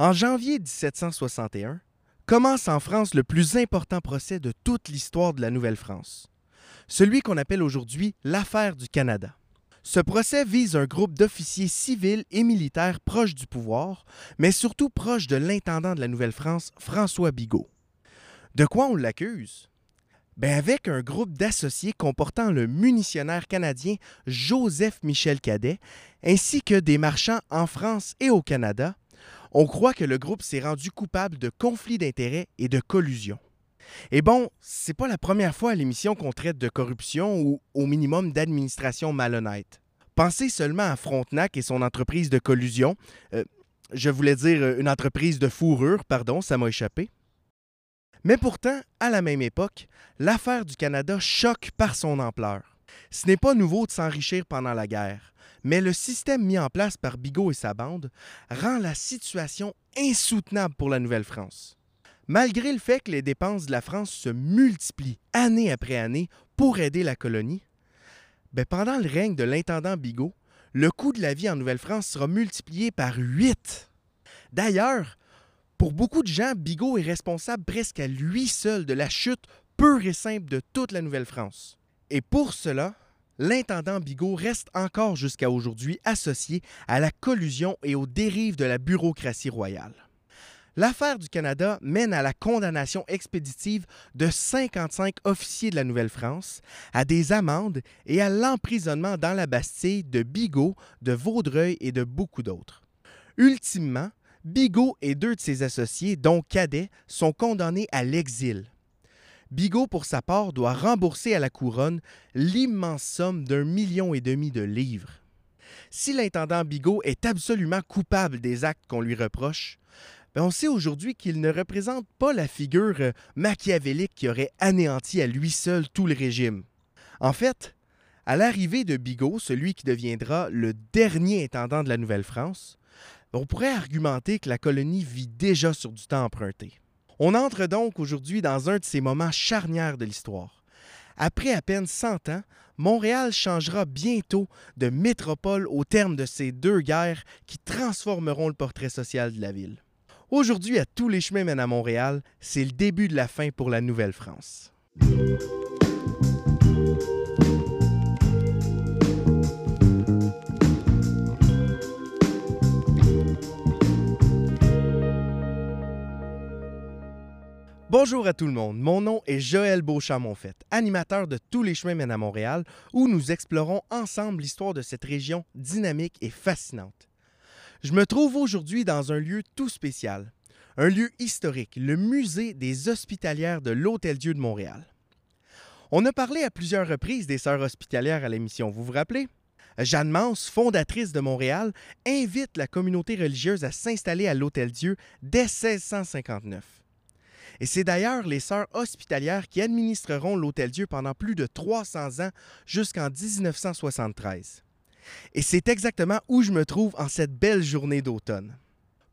En janvier 1761, commence en France le plus important procès de toute l'histoire de la Nouvelle-France, celui qu'on appelle aujourd'hui l'affaire du Canada. Ce procès vise un groupe d'officiers civils et militaires proches du pouvoir, mais surtout proches de l'intendant de la Nouvelle-France, François Bigot. De quoi on l'accuse? Ben avec un groupe d'associés comportant le munitionnaire canadien Joseph Michel Cadet, ainsi que des marchands en France et au Canada, on croit que le groupe s'est rendu coupable de conflits d'intérêts et de collusion. Et bon, c'est pas la première fois à l'émission qu'on traite de corruption ou au minimum d'administration malhonnête. Pensez seulement à Frontenac et son entreprise de collusion. Euh, je voulais dire euh, une entreprise de fourrure, pardon, ça m'a échappé. Mais pourtant, à la même époque, l'affaire du Canada choque par son ampleur. Ce n'est pas nouveau de s'enrichir pendant la guerre, mais le système mis en place par Bigot et sa bande rend la situation insoutenable pour la Nouvelle-France. Malgré le fait que les dépenses de la France se multiplient année après année pour aider la colonie, ben, pendant le règne de l'intendant Bigot, le coût de la vie en Nouvelle-France sera multiplié par 8. D'ailleurs, pour beaucoup de gens, Bigot est responsable presque à lui seul de la chute pure et simple de toute la Nouvelle-France. Et pour cela, l'intendant Bigot reste encore jusqu'à aujourd'hui associé à la collusion et aux dérives de la bureaucratie royale. L'affaire du Canada mène à la condamnation expéditive de 55 officiers de la Nouvelle-France, à des amendes et à l'emprisonnement dans la Bastille de Bigot, de Vaudreuil et de beaucoup d'autres. Ultimement, Bigot et deux de ses associés, dont Cadet, sont condamnés à l'exil. Bigot, pour sa part, doit rembourser à la couronne l'immense somme d'un million et demi de livres. Si l'intendant Bigot est absolument coupable des actes qu'on lui reproche, ben, on sait aujourd'hui qu'il ne représente pas la figure euh, machiavélique qui aurait anéanti à lui seul tout le régime. En fait, à l'arrivée de Bigot, celui qui deviendra le dernier intendant de la Nouvelle-France, on pourrait argumenter que la colonie vit déjà sur du temps emprunté. On entre donc aujourd'hui dans un de ces moments charnières de l'histoire. Après à peine 100 ans, Montréal changera bientôt de métropole au terme de ces deux guerres qui transformeront le portrait social de la ville. Aujourd'hui, à tous les chemins mènent à Montréal, c'est le début de la fin pour la Nouvelle-France. Bonjour à tout le monde, mon nom est Joël Beauchamp-Monfette, animateur de Tous les chemins mènent à Montréal, où nous explorons ensemble l'histoire de cette région dynamique et fascinante. Je me trouve aujourd'hui dans un lieu tout spécial, un lieu historique, le musée des hospitalières de l'Hôtel-Dieu de Montréal. On a parlé à plusieurs reprises des sœurs hospitalières à l'émission, vous vous rappelez? Jeanne Mans, fondatrice de Montréal, invite la communauté religieuse à s'installer à l'Hôtel-Dieu dès 1659. Et c'est d'ailleurs les sœurs hospitalières qui administreront l'Hôtel-Dieu pendant plus de 300 ans jusqu'en 1973. Et c'est exactement où je me trouve en cette belle journée d'automne.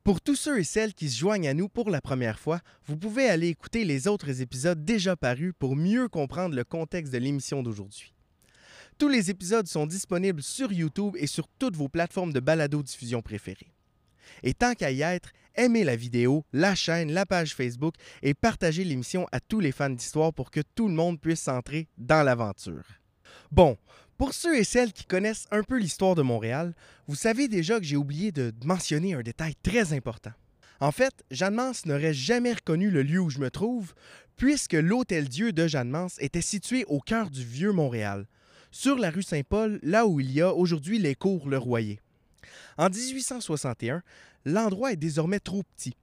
Pour tous ceux et celles qui se joignent à nous pour la première fois, vous pouvez aller écouter les autres épisodes déjà parus pour mieux comprendre le contexte de l'émission d'aujourd'hui. Tous les épisodes sont disponibles sur YouTube et sur toutes vos plateformes de balado-diffusion préférées. Et tant qu'à y être, aimez la vidéo, la chaîne, la page Facebook et partagez l'émission à tous les fans d'histoire pour que tout le monde puisse s'entrer dans l'aventure. Bon, pour ceux et celles qui connaissent un peu l'histoire de Montréal, vous savez déjà que j'ai oublié de mentionner un détail très important. En fait, Jeanne Mance n'aurait jamais reconnu le lieu où je me trouve, puisque l'Hôtel-Dieu de Jeanne Mance était situé au cœur du vieux Montréal, sur la rue Saint-Paul, là où il y a aujourd'hui les cours Le Royer. En 1861, l'endroit est désormais trop petit,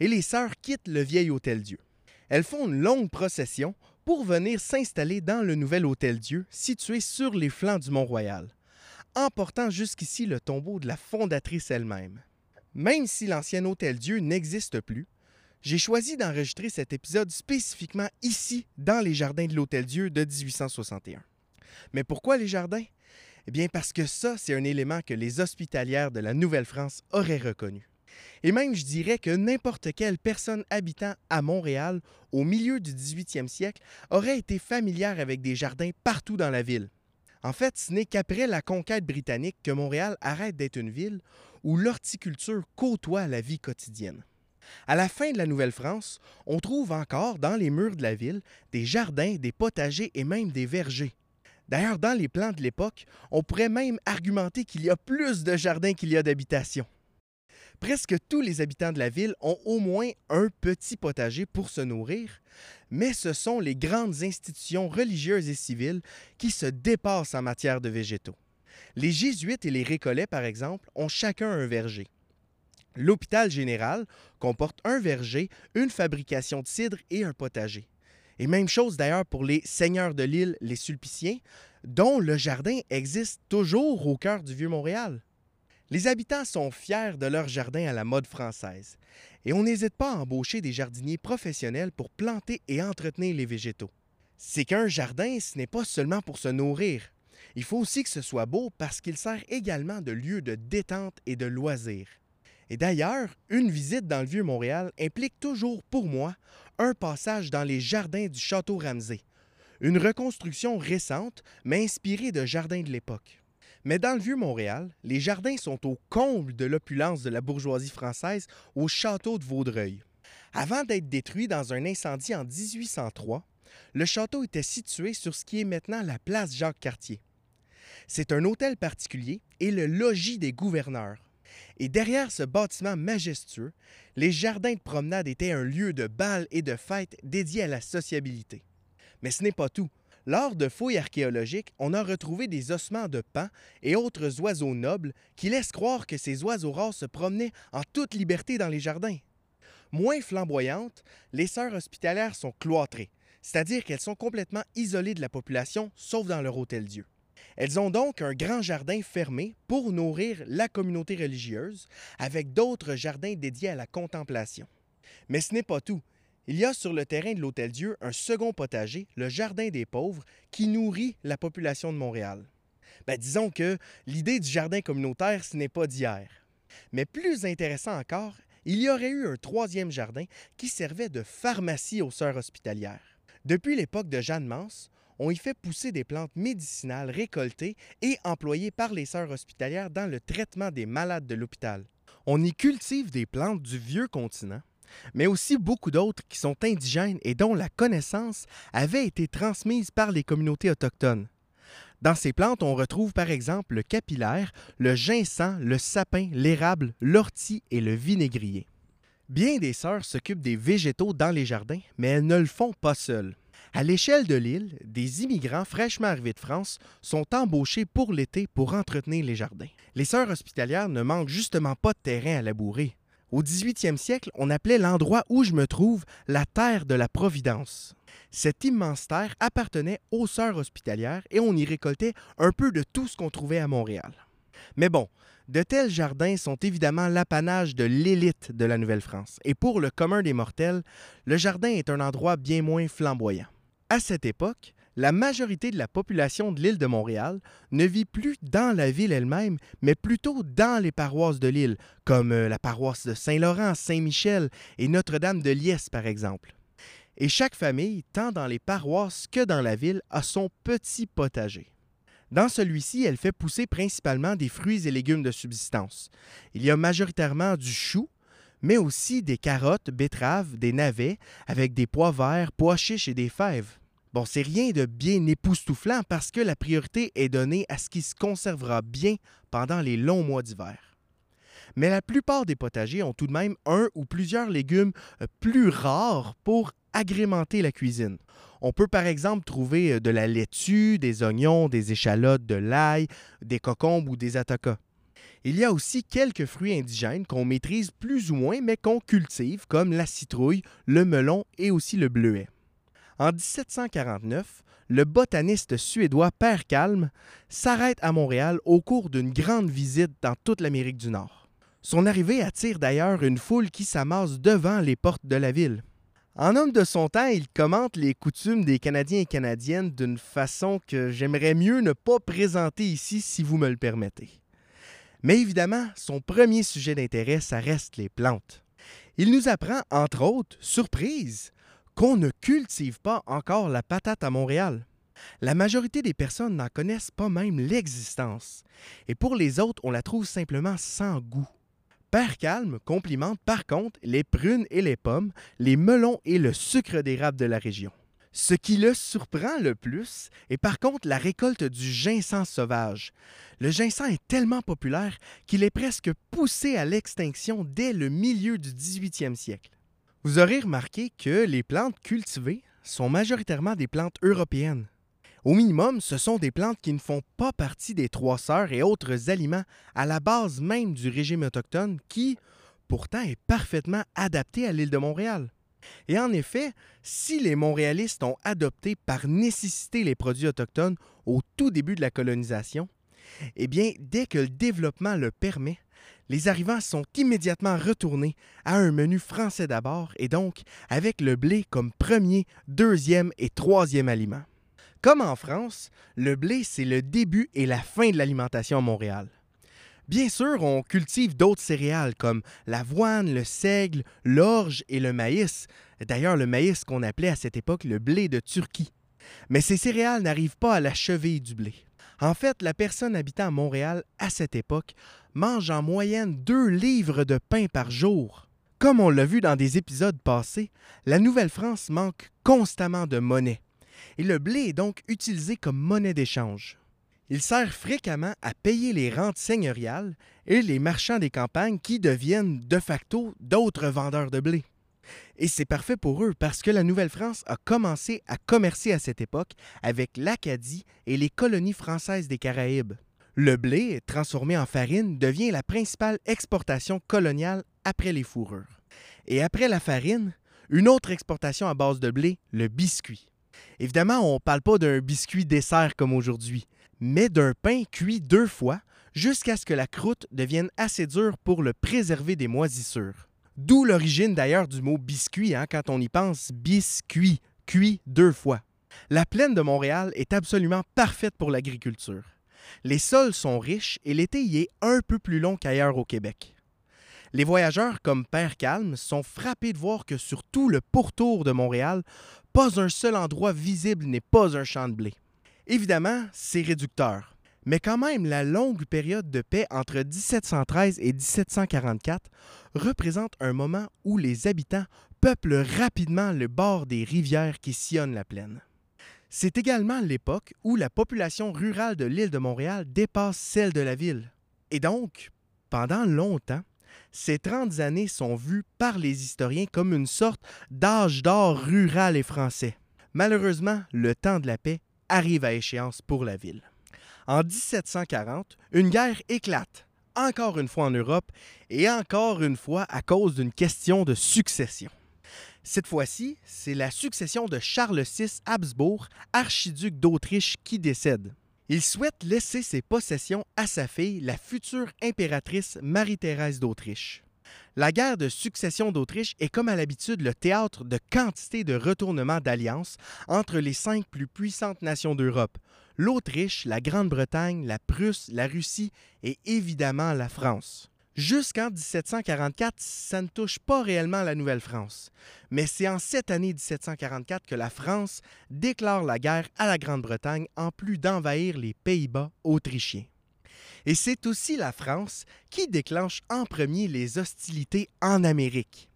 et les sœurs quittent le vieil Hôtel-Dieu. Elles font une longue procession pour venir s'installer dans le nouvel Hôtel-Dieu situé sur les flancs du Mont-Royal, emportant jusqu'ici le tombeau de la fondatrice elle-même. Même si l'ancien Hôtel-Dieu n'existe plus, j'ai choisi d'enregistrer cet épisode spécifiquement ici, dans les jardins de l'Hôtel-Dieu de 1861. Mais pourquoi les jardins? Eh bien parce que ça, c'est un élément que les hospitalières de la Nouvelle-France auraient reconnu. Et même, je dirais que n'importe quelle personne habitant à Montréal au milieu du 18e siècle aurait été familière avec des jardins partout dans la ville. En fait, ce n'est qu'après la conquête britannique que Montréal arrête d'être une ville où l'horticulture côtoie la vie quotidienne. À la fin de la Nouvelle-France, on trouve encore dans les murs de la ville des jardins, des potagers et même des vergers. D'ailleurs, dans les plans de l'époque, on pourrait même argumenter qu'il y a plus de jardins qu'il y a d'habitations. Presque tous les habitants de la ville ont au moins un petit potager pour se nourrir, mais ce sont les grandes institutions religieuses et civiles qui se dépassent en matière de végétaux. Les jésuites et les récollets, par exemple, ont chacun un verger. L'hôpital général comporte un verger, une fabrication de cidre et un potager. Et même chose d'ailleurs pour les seigneurs de l'île, les Sulpiciens, dont le jardin existe toujours au cœur du Vieux-Montréal. Les habitants sont fiers de leur jardin à la mode française, et on n'hésite pas à embaucher des jardiniers professionnels pour planter et entretenir les végétaux. C'est qu'un jardin, ce n'est pas seulement pour se nourrir. Il faut aussi que ce soit beau parce qu'il sert également de lieu de détente et de loisir. Et d'ailleurs, une visite dans le vieux Montréal implique toujours pour moi un passage dans les jardins du Château Ramsay, une reconstruction récente mais inspirée de jardins de l'époque. Mais dans le vieux Montréal, les jardins sont au comble de l'opulence de la bourgeoisie française au château de Vaudreuil. Avant d'être détruit dans un incendie en 1803, le château était situé sur ce qui est maintenant la place Jacques-Cartier. C'est un hôtel particulier et le logis des gouverneurs. Et derrière ce bâtiment majestueux, les jardins de promenade étaient un lieu de bal et de fêtes dédié à la sociabilité. Mais ce n'est pas tout. Lors de fouilles archéologiques, on a retrouvé des ossements de pans et autres oiseaux nobles qui laissent croire que ces oiseaux rares se promenaient en toute liberté dans les jardins. Moins flamboyantes, les sœurs hospitalières sont cloîtrées, c'est-à-dire qu'elles sont complètement isolées de la population, sauf dans leur hôtel-dieu. Elles ont donc un grand jardin fermé pour nourrir la communauté religieuse, avec d'autres jardins dédiés à la contemplation. Mais ce n'est pas tout. Il y a sur le terrain de l'Hôtel-Dieu un second potager, le Jardin des pauvres, qui nourrit la population de Montréal. Ben, disons que l'idée du jardin communautaire, ce n'est pas d'hier. Mais plus intéressant encore, il y aurait eu un troisième jardin qui servait de pharmacie aux sœurs hospitalières. Depuis l'époque de Jeanne Mance, on y fait pousser des plantes médicinales récoltées et employées par les sœurs hospitalières dans le traitement des malades de l'hôpital. On y cultive des plantes du vieux continent mais aussi beaucoup d'autres qui sont indigènes et dont la connaissance avait été transmise par les communautés autochtones. Dans ces plantes, on retrouve par exemple le capillaire, le ginseng, le sapin, l'érable, l'ortie et le vinaigrier. Bien des sœurs s'occupent des végétaux dans les jardins, mais elles ne le font pas seules. À l'échelle de l'île, des immigrants fraîchement arrivés de France sont embauchés pour l'été pour entretenir les jardins. Les sœurs hospitalières ne manquent justement pas de terrain à labourer. Au 18e siècle, on appelait l'endroit où je me trouve la terre de la Providence. Cette immense terre appartenait aux sœurs hospitalières et on y récoltait un peu de tout ce qu'on trouvait à Montréal. Mais bon, de tels jardins sont évidemment l'apanage de l'élite de la Nouvelle-France, et pour le commun des mortels, le jardin est un endroit bien moins flamboyant. À cette époque, la majorité de la population de l'île de Montréal ne vit plus dans la ville elle-même, mais plutôt dans les paroisses de l'île, comme euh, la paroisse de Saint-Laurent, Saint-Michel et Notre-Dame de Liesse, par exemple. Et chaque famille, tant dans les paroisses que dans la ville, a son petit potager. Dans celui-ci, elle fait pousser principalement des fruits et légumes de subsistance. Il y a majoritairement du chou, mais aussi des carottes, betteraves, des navets, avec des pois verts, pois chiches et des fèves. Bon, c'est rien de bien époustouflant parce que la priorité est donnée à ce qui se conservera bien pendant les longs mois d'hiver. Mais la plupart des potagers ont tout de même un ou plusieurs légumes euh, plus rares pour agrémenter la cuisine. On peut par exemple trouver euh, de la laitue, des oignons, des échalotes, de l'ail, des cocombes ou des atacas. Il y a aussi quelques fruits indigènes qu'on maîtrise plus ou moins mais qu'on cultive comme la citrouille, le melon et aussi le bleuet. En 1749, le botaniste suédois Père Calme s'arrête à Montréal au cours d'une grande visite dans toute l'Amérique du Nord. Son arrivée attire d'ailleurs une foule qui s'amasse devant les portes de la ville. En homme de son temps, il commente les coutumes des Canadiens et Canadiennes d'une façon que j'aimerais mieux ne pas présenter ici si vous me le permettez. Mais évidemment, son premier sujet d'intérêt, ça reste les plantes. Il nous apprend, entre autres, surprise, qu'on ne cultive pas encore la patate à Montréal. La majorité des personnes n'en connaissent pas même l'existence, et pour les autres, on la trouve simplement sans goût. Père Calme complimente par contre les prunes et les pommes, les melons et le sucre d'érable de la région. Ce qui le surprend le plus est par contre la récolte du ginseng sauvage. Le ginseng est tellement populaire qu'il est presque poussé à l'extinction dès le milieu du 18e siècle. Vous aurez remarqué que les plantes cultivées sont majoritairement des plantes européennes. Au minimum, ce sont des plantes qui ne font pas partie des trois sœurs et autres aliments à la base même du régime autochtone qui, pourtant, est parfaitement adapté à l'île de Montréal. Et en effet, si les Montréalistes ont adopté par nécessité les produits autochtones au tout début de la colonisation, eh bien, dès que le développement le permet, les arrivants sont immédiatement retournés à un menu français d'abord et donc avec le blé comme premier, deuxième et troisième aliment. Comme en France, le blé, c'est le début et la fin de l'alimentation à Montréal. Bien sûr, on cultive d'autres céréales comme l'avoine, le seigle, l'orge et le maïs. D'ailleurs, le maïs qu'on appelait à cette époque le blé de Turquie. Mais ces céréales n'arrivent pas à la cheville du blé. En fait, la personne habitant à Montréal à cette époque mange en moyenne deux livres de pain par jour. Comme on l'a vu dans des épisodes passés, la Nouvelle-France manque constamment de monnaie et le blé est donc utilisé comme monnaie d'échange. Il sert fréquemment à payer les rentes seigneuriales et les marchands des campagnes qui deviennent de facto d'autres vendeurs de blé. Et c'est parfait pour eux parce que la Nouvelle-France a commencé à commercer à cette époque avec l'Acadie et les colonies françaises des Caraïbes. Le blé, transformé en farine, devient la principale exportation coloniale après les fourrures. Et après la farine, une autre exportation à base de blé, le biscuit. Évidemment, on ne parle pas d'un biscuit dessert comme aujourd'hui, mais d'un pain cuit deux fois jusqu'à ce que la croûte devienne assez dure pour le préserver des moisissures. D'où l'origine d'ailleurs du mot biscuit, hein, quand on y pense, biscuit, cuit deux fois. La plaine de Montréal est absolument parfaite pour l'agriculture. Les sols sont riches et l'été y est un peu plus long qu'ailleurs au Québec. Les voyageurs comme Père Calme sont frappés de voir que sur tout le pourtour de Montréal, pas un seul endroit visible n'est pas un champ de blé. Évidemment, c'est réducteur. Mais quand même, la longue période de paix entre 1713 et 1744 représente un moment où les habitants peuplent rapidement le bord des rivières qui sillonnent la plaine. C'est également l'époque où la population rurale de l'île de Montréal dépasse celle de la ville. Et donc, pendant longtemps, ces 30 années sont vues par les historiens comme une sorte d'âge d'or rural et français. Malheureusement, le temps de la paix arrive à échéance pour la ville. En 1740, une guerre éclate, encore une fois en Europe, et encore une fois à cause d'une question de succession. Cette fois-ci, c'est la succession de Charles VI Habsbourg, archiduc d'Autriche, qui décède. Il souhaite laisser ses possessions à sa fille, la future impératrice Marie-Thérèse d'Autriche. La guerre de succession d'Autriche est comme à l'habitude le théâtre de quantité de retournements d'alliances entre les cinq plus puissantes nations d'Europe, l'Autriche, la Grande-Bretagne, la Prusse, la Russie et évidemment la France. Jusqu'en 1744, ça ne touche pas réellement la Nouvelle-France. Mais c'est en cette année 1744 que la France déclare la guerre à la Grande-Bretagne en plus d'envahir les Pays-Bas autrichiens. Et c'est aussi la France qui déclenche en premier les hostilités en Amérique.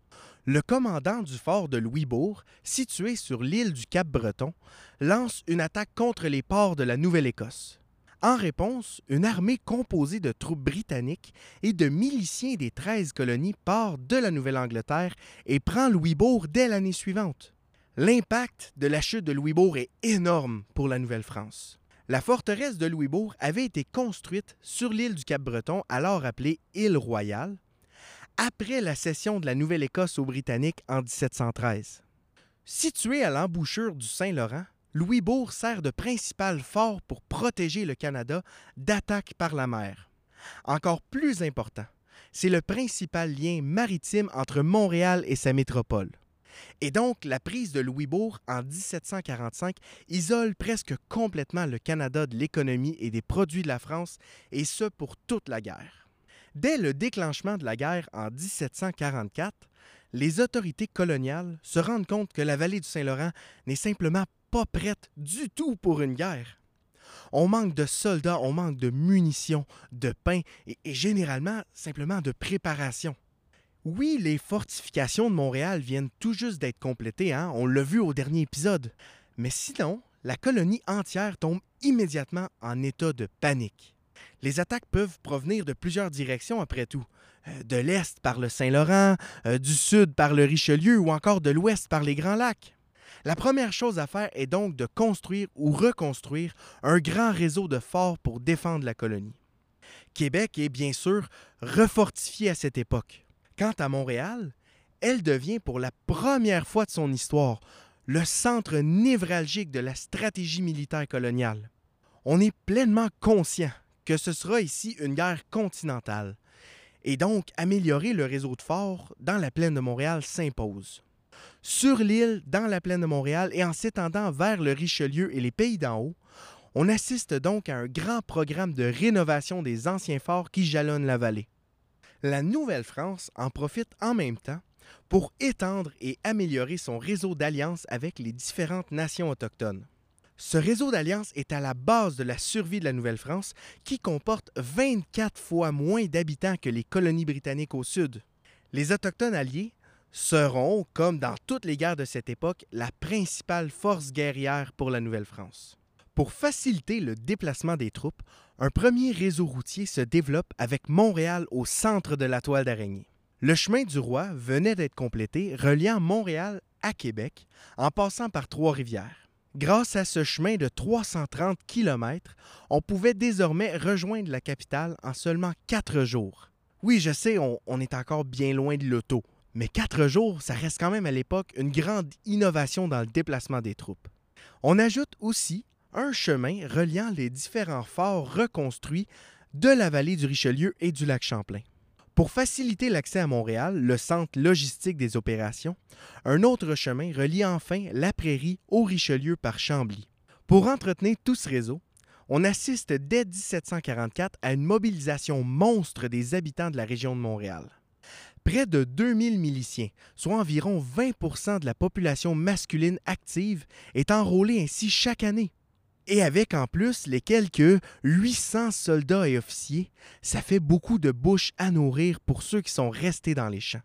Le commandant du fort de Louisbourg, situé sur l'île du Cap-Breton, lance une attaque contre les ports de la Nouvelle-Écosse. En réponse, une armée composée de troupes britanniques et de miliciens des 13 colonies part de la Nouvelle-Angleterre et prend Louisbourg dès l'année suivante. L'impact de la chute de Louisbourg est énorme pour la Nouvelle-France. La forteresse de Louisbourg avait été construite sur l'île du Cap-Breton, alors appelée île Royale, après la cession de la Nouvelle-Écosse aux Britanniques en 1713. Située à l'embouchure du Saint-Laurent, Louisbourg sert de principal fort pour protéger le Canada d'attaques par la mer. Encore plus important, c'est le principal lien maritime entre Montréal et sa métropole. Et donc, la prise de Louisbourg en 1745 isole presque complètement le Canada de l'économie et des produits de la France, et ce pour toute la guerre. Dès le déclenchement de la guerre en 1744, les autorités coloniales se rendent compte que la vallée du Saint-Laurent n'est simplement pas prête du tout pour une guerre. On manque de soldats, on manque de munitions, de pain et, généralement simplement de préparation. Oui, les fortifications de Montréal viennent tout juste d'être complétées, hein? on l'a vu au dernier épisode. Mais sinon, la colonie entière tombe immédiatement en état de panique. Les attaques peuvent provenir de plusieurs directions après tout. Euh, de l'Est par le Saint-Laurent, euh, du Sud par le Richelieu ou encore de l'Ouest par les Grands Lacs. La première chose à faire est donc de construire ou reconstruire un grand réseau de forts pour défendre la colonie. Québec est bien sûr refortifié à cette époque. Quant à Montréal, elle devient pour la première fois de son histoire le centre névralgique de la stratégie militaire coloniale. On est pleinement conscient que ce sera ici une guerre continentale, et donc améliorer le réseau de forts dans la plaine de Montréal s'impose. Sur l'île, dans la plaine de Montréal et en s'étendant vers le Richelieu et les pays d'en haut, on assiste donc à un grand programme de rénovation des anciens forts qui jalonnent la vallée la Nouvelle-France en profite en même temps pour étendre et améliorer son réseau d'alliances avec les différentes nations autochtones. Ce réseau d'alliances est à la base de la survie de la Nouvelle-France qui comporte 24 fois moins d'habitants que les colonies britanniques au sud. Les Autochtones alliés seront, comme dans toutes les guerres de cette époque, la principale force guerrière pour la Nouvelle-France. Pour faciliter le déplacement des troupes, un premier réseau routier se développe avec Montréal au centre de la toile d'araignée. Le chemin du roi venait d'être complété, reliant Montréal à Québec en passant par Trois-Rivières. Grâce à ce chemin de 330 km, on pouvait désormais rejoindre la capitale en seulement quatre jours. Oui, je sais, on, on est encore bien loin de l'auto, mais quatre jours, ça reste quand même à l'époque une grande innovation dans le déplacement des troupes. On ajoute aussi un chemin reliant les différents forts reconstruits de la vallée du Richelieu et du lac Champlain. Pour faciliter l'accès à Montréal, le centre logistique des opérations, un autre chemin relie enfin la prairie au Richelieu par Chambly. Pour entretenir tout ce réseau, on assiste dès 1744 à une mobilisation monstre des habitants de la région de Montréal. Près de 2000 miliciens, soit environ 20% de la population masculine active, est enrôlée ainsi chaque année. Et avec en plus les quelques 800 soldats et officiers, ça fait beaucoup de bouches à nourrir pour ceux qui sont restés dans les champs.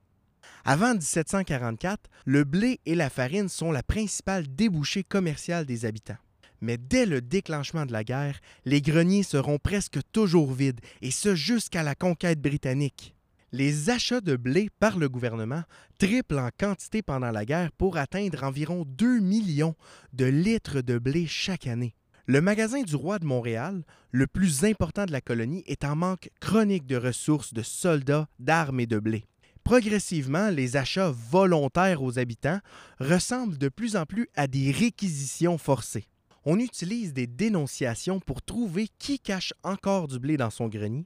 Avant 1744, le blé et la farine sont la principale débouchée commerciale des habitants. Mais dès le déclenchement de la guerre, les greniers seront presque toujours vides, et ce jusqu'à la conquête britannique. Les achats de blé par le gouvernement triplent en quantité pendant la guerre pour atteindre environ 2 millions de litres de blé chaque année. Le magasin du roi de Montréal, le plus important de la colonie, est en manque chronique de ressources, de soldats, d'armes et de blé. Progressivement, les achats volontaires aux habitants ressemblent de plus en plus à des réquisitions forcées. On utilise des dénonciations pour trouver qui cache encore du blé dans son grenier,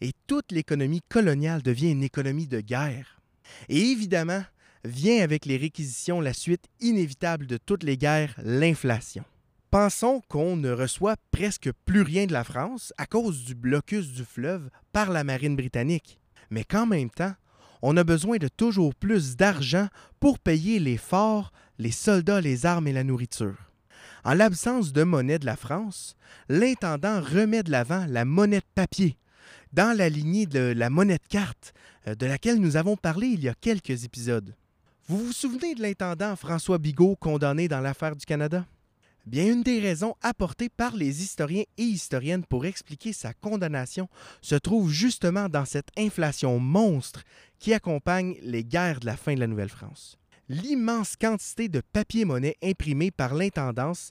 et toute l'économie coloniale devient une économie de guerre. Et évidemment, vient avec les réquisitions la suite inévitable de toutes les guerres, l'inflation. Pensons qu'on ne reçoit presque plus rien de la France à cause du blocus du fleuve par la marine britannique. Mais qu'en même temps, on a besoin de toujours plus d'argent pour payer les forts, les soldats, les armes et la nourriture. En l'absence de monnaie de la France, l'intendant remet de l'avant la monnaie de papier, dans la lignée de la monnaie de carte, euh, de laquelle nous avons parlé il y a quelques épisodes. Vous vous souvenez de l'intendant François Bigot condamné dans l'affaire du Canada? Bien, une des raisons apportées par les historiens et historiennes pour expliquer sa condamnation se trouve justement dans cette inflation monstre qui accompagne les guerres de la fin de la Nouvelle-France. L'immense quantité de papier-monnaie imprimé par l'intendance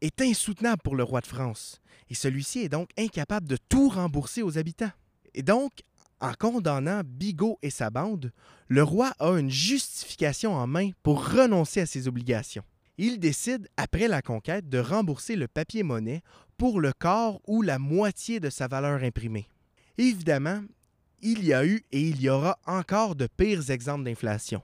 est insoutenable pour le roi de France, et celui-ci est donc incapable de tout rembourser aux habitants. Et donc, en condamnant Bigot et sa bande, le roi a une justification en main pour renoncer à ses obligations il décide, après la conquête, de rembourser le papier-monnaie pour le quart ou la moitié de sa valeur imprimée. Évidemment, il y a eu et il y aura encore de pires exemples d'inflation.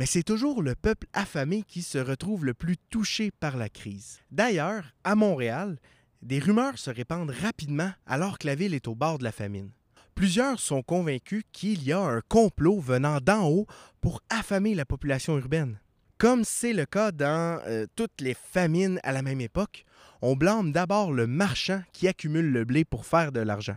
Mais c'est toujours le peuple affamé qui se retrouve le plus touché par la crise. D'ailleurs, à Montréal, des rumeurs se répandent rapidement alors que la ville est au bord de la famine. Plusieurs sont convaincus qu'il y a un complot venant d'en haut pour affamer la population urbaine. Comme c'est le cas dans euh, toutes les famines à la même époque, on blâme d'abord le marchand qui accumule le blé pour faire de l'argent.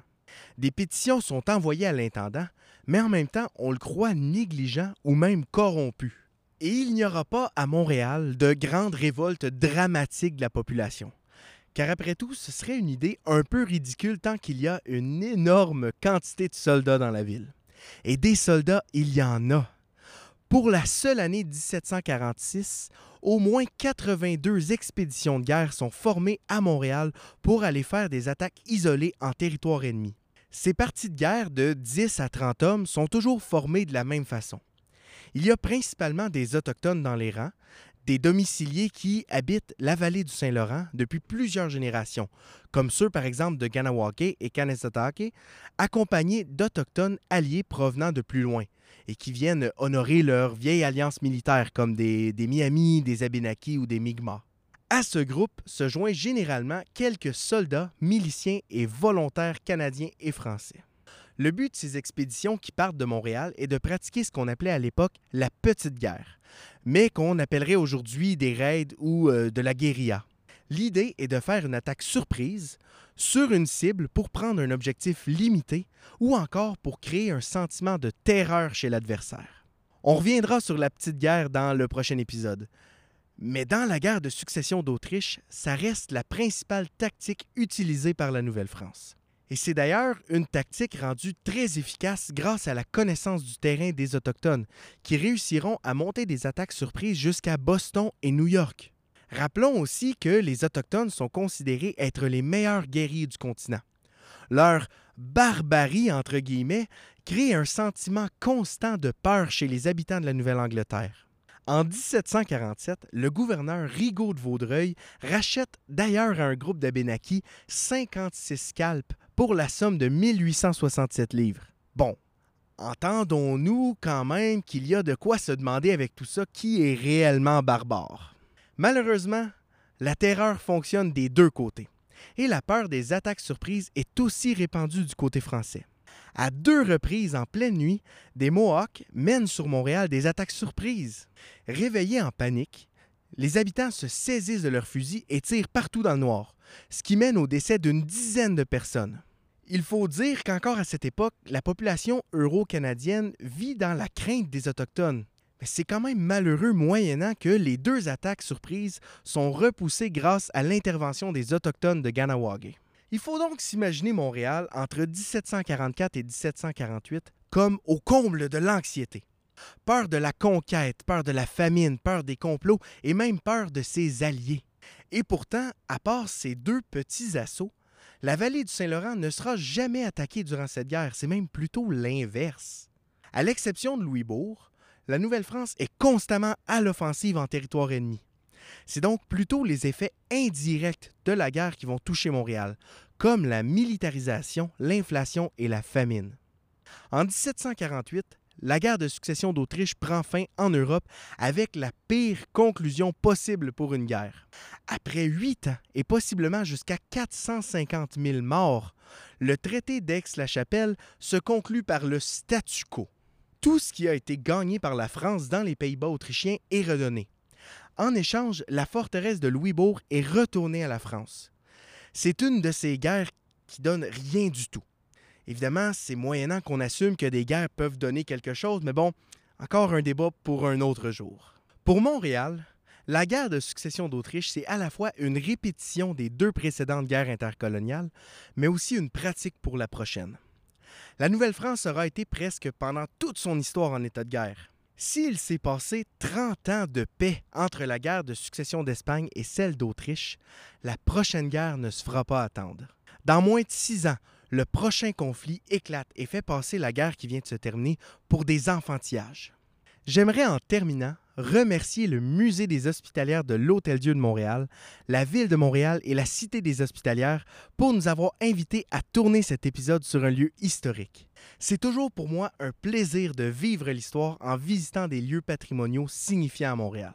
Des pétitions sont envoyées à l'intendant, mais en même temps, on le croit négligent ou même corrompu. Et il n'y aura pas à Montréal de grandes révoltes dramatiques de la population. Car après tout, ce serait une idée un peu ridicule tant qu'il y a une énorme quantité de soldats dans la ville. Et des soldats, il y en a. Pour la seule année 1746, au moins 82 expéditions de guerre sont formées à Montréal pour aller faire des attaques isolées en territoire ennemi. Ces parties de guerre de 10 à 30 hommes sont toujours formées de la même façon. Il y a principalement des Autochtones dans les rangs, des domiciliés qui habitent la vallée du Saint-Laurent depuis plusieurs générations, comme ceux par exemple de Ganawake et Kanesatake, accompagnés d'Autochtones alliés provenant de plus loin et qui viennent honorer leur vieille alliance militaire comme des, des Miami, des Abenaki ou des Mi'kmaq. À ce groupe se joignent généralement quelques soldats, miliciens et volontaires canadiens et français. Le but de ces expéditions qui partent de Montréal est de pratiquer ce qu'on appelait à l'époque la petite guerre, mais qu'on appellerait aujourd'hui des raids ou euh, de la guérilla. L'idée est de faire une attaque surprise sur une cible pour prendre un objectif limité ou encore pour créer un sentiment de terreur chez l'adversaire. On reviendra sur la petite guerre dans le prochain épisode. Mais dans la guerre de succession d'Autriche, ça reste la principale tactique utilisée par la Nouvelle-France. Et c'est d'ailleurs une tactique rendue très efficace grâce à la connaissance du terrain des Autochtones, qui réussiront à monter des attaques surprises jusqu'à Boston et New York. Rappelons aussi que les Autochtones sont considérés être les meilleurs guerriers du continent. Leur barbarie, entre guillemets, crée un sentiment constant de peur chez les habitants de la Nouvelle-Angleterre. En 1747, le gouverneur Rigaud de Vaudreuil rachète d'ailleurs à un groupe d'Abénakis 56 scalps pour la somme de 1867 livres. Bon, entendons-nous quand même qu'il y a de quoi se demander avec tout ça qui est réellement barbare. Malheureusement, la terreur fonctionne des deux côtés, et la peur des attaques surprises est aussi répandue du côté français. À deux reprises en pleine nuit, des Mohawks mènent sur Montréal des attaques surprises. Réveillés en panique, les habitants se saisissent de leurs fusils et tirent partout dans le noir, ce qui mène au décès d'une dizaine de personnes. Il faut dire qu'encore à cette époque, la population euro-canadienne vit dans la crainte des Autochtones. Mais c'est quand même malheureux moyennant que les deux attaques surprises sont repoussées grâce à l'intervention des Autochtones de Ganawage. Il faut donc s'imaginer Montréal entre 1744 et 1748 comme au comble de l'anxiété. Peur de la conquête, peur de la famine, peur des complots et même peur de ses alliés. Et pourtant, à part ces deux petits assauts, la vallée du Saint-Laurent ne sera jamais attaquée durant cette guerre, c'est même plutôt l'inverse. À l'exception de Louisbourg, la Nouvelle-France est constamment à l'offensive en territoire ennemi. C'est donc plutôt les effets indirects de la guerre qui vont toucher Montréal, comme la militarisation, l'inflation et la famine. En 1748, la guerre de succession d'Autriche prend fin en Europe avec la pire conclusion possible pour une guerre. Après huit ans et possiblement jusqu'à 450 000 morts, le traité d'Aix-la-Chapelle se conclut par le statu quo. Tout ce qui a été gagné par la France dans les Pays-Bas autrichiens est redonné. En échange, la forteresse de Louisbourg est retournée à la France. C'est une de ces guerres qui donne rien du tout. Évidemment, c'est moyennant qu'on assume que des guerres peuvent donner quelque chose, mais bon, encore un débat pour un autre jour. Pour Montréal, la guerre de succession d'Autriche, c'est à la fois une répétition des deux précédentes guerres intercoloniales, mais aussi une pratique pour la prochaine. La Nouvelle-France aura été presque pendant toute son histoire en état de guerre. S'il s'est passé 30 ans de paix entre la guerre de succession d'Espagne et celle d'Autriche, la prochaine guerre ne se fera pas attendre. Dans moins de six ans, le prochain conflit éclate et fait passer la guerre qui vient de se terminer pour des enfantillages. J'aimerais en terminant remercier le Musée des Hospitalières de l'Hôtel-Dieu de Montréal, la Ville de Montréal et la Cité des Hospitalières pour nous avoir invités à tourner cet épisode sur un lieu historique. C'est toujours pour moi un plaisir de vivre l'histoire en visitant des lieux patrimoniaux signifiants à Montréal.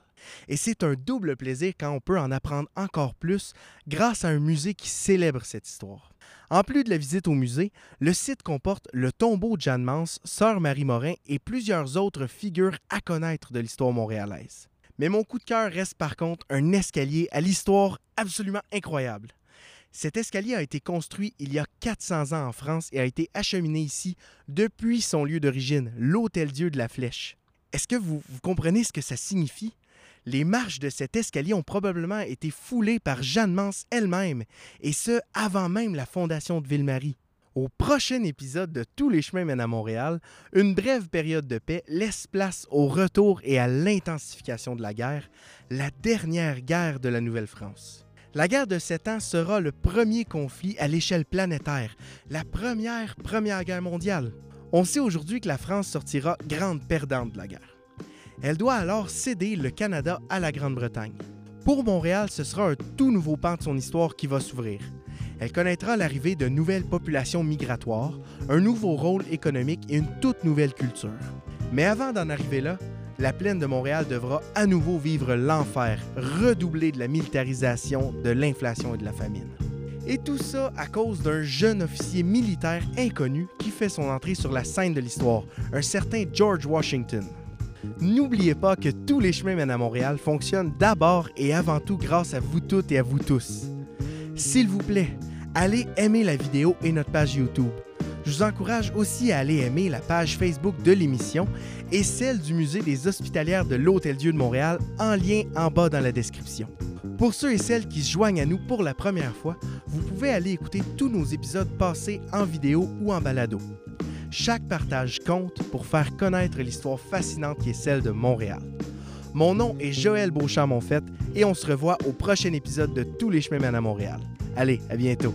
Et c'est un double plaisir quand on peut en apprendre encore plus grâce à un musée qui célèbre cette histoire. En plus de la visite au musée, le site comporte le tombeau de Jeanne Mance, Sœur Marie Morin et plusieurs autres figures à connaître de l'histoire montréalaise. Mais mon coup de cœur reste par contre un escalier à l'histoire absolument incroyable. Cet escalier a été construit il y a 400 ans en France et a été acheminé ici depuis son lieu d'origine, l'Hôtel-Dieu de la Flèche. Est-ce que vous, comprenez ce que ça signifie? Les marches de cet escalier ont probablement été foulées par Jeanne Mance elle-même, et ce, avant même la fondation de Ville-Marie. Au prochain épisode de Tous les chemins mènent à Montréal, une brève période de paix laisse place au retour et à l'intensification de la guerre, la dernière guerre de la Nouvelle-France. La guerre de sept ans sera le premier conflit à l'échelle planétaire, la première Première Guerre mondiale. On sait aujourd'hui que la France sortira grande perdante de la guerre. Elle doit alors céder le Canada à la Grande-Bretagne. Pour Montréal, ce sera un tout nouveau pan de son histoire qui va s'ouvrir. Elle connaîtra l'arrivée de nouvelles populations migratoires, un nouveau rôle économique et une toute nouvelle culture. Mais avant d'en arriver là, la plaine de Montréal devra à nouveau vivre l'enfer, redoublé de la militarisation, de l'inflation et de la famine. Et tout ça à cause d'un jeune officier militaire inconnu qui fait son entrée sur la scène de l'histoire, un certain George Washington. N'oubliez pas que tous les chemins mènent à Montréal fonctionnent d'abord et avant tout grâce à vous toutes et à vous tous. S'il vous plaît, allez aimer la vidéo et notre page YouTube. Je vous encourage aussi à aller aimer la page Facebook de l'émission et celle du Musée des Hospitalières de l'Hôtel-Dieu de Montréal en lien en bas dans la description. Pour ceux et celles qui se joignent à nous pour la première fois, vous pouvez aller écouter tous nos épisodes passés en vidéo ou en balado. Chaque partage compte pour faire connaître l'histoire fascinante qui est celle de Montréal. Mon nom est Joël Beauchamp-Monfette et on se revoit au prochain épisode de Tous les chemins mènent à Montréal. Allez, à bientôt.